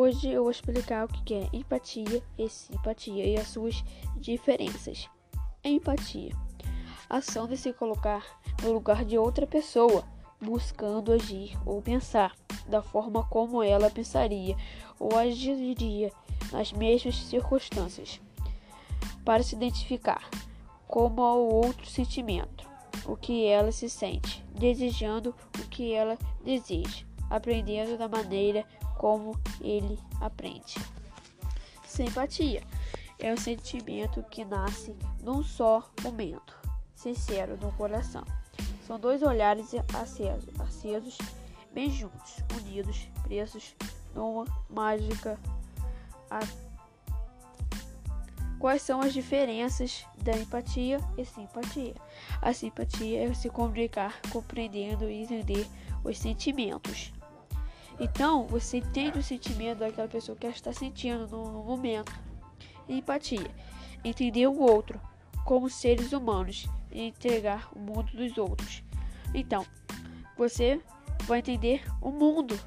Hoje eu vou explicar o que é empatia e simpatia e as suas diferenças. Empatia: ação de se colocar no lugar de outra pessoa, buscando agir ou pensar da forma como ela pensaria ou agiria nas mesmas circunstâncias, para se identificar como ao outro sentimento, o que ela se sente, desejando o que ela deseja, aprendendo da maneira como ele aprende. Simpatia é um sentimento que nasce num só momento, sincero no coração. São dois olhares acesos, acesos bem juntos, unidos, presos numa mágica. Quais são as diferenças da empatia e simpatia? A simpatia é se comunicar compreendendo e entender os sentimentos. Então, você entende o sentimento daquela pessoa que ela está sentindo no, no momento. Empatia. Entender o outro como seres humanos e entregar o mundo dos outros. Então, você vai entender o mundo